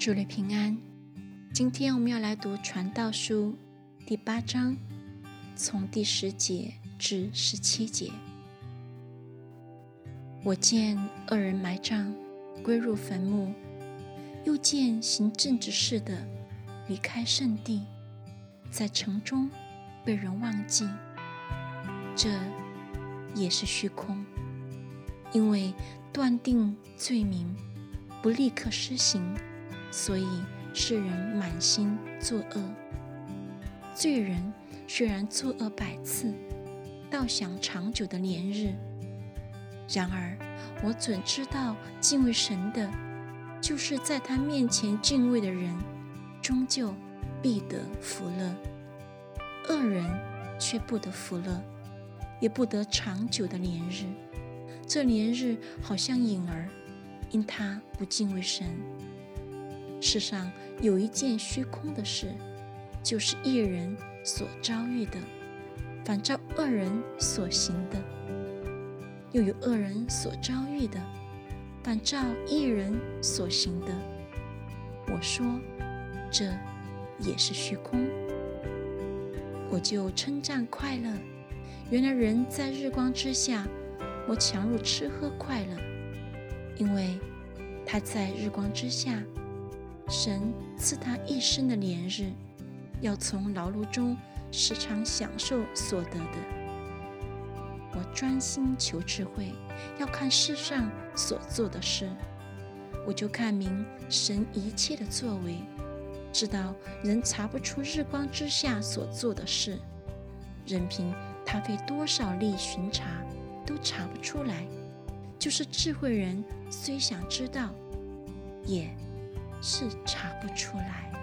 主内平安。今天我们要来读《传道书》第八章，从第十节至十七节。我见恶人埋葬，归入坟墓；又见行政治事的离开圣地，在城中被人忘记。这也是虚空，因为断定罪名不立刻施行。所以世人满心作恶，罪人虽然作恶百次，倒想长久的连日。然而我准知道，敬畏神的，就是在他面前敬畏的人，终究必得福乐；恶人却不得福乐，也不得长久的连日。这连日好像影儿，因他不敬畏神。世上有一件虚空的事，就是一人所遭遇的，反照恶人所行的；又有恶人所遭遇的，反照一人所行的。我说，这也是虚空。我就称赞快乐。原来人在日光之下，我强入吃喝快乐，因为他在日光之下。神赐他一生的连日，要从劳碌中时常享受所得的。我专心求智慧，要看世上所做的事，我就看明神一切的作为，知道人查不出日光之下所做的事，任凭他费多少力巡查，都查不出来。就是智慧人虽想知道，也。是查不出来。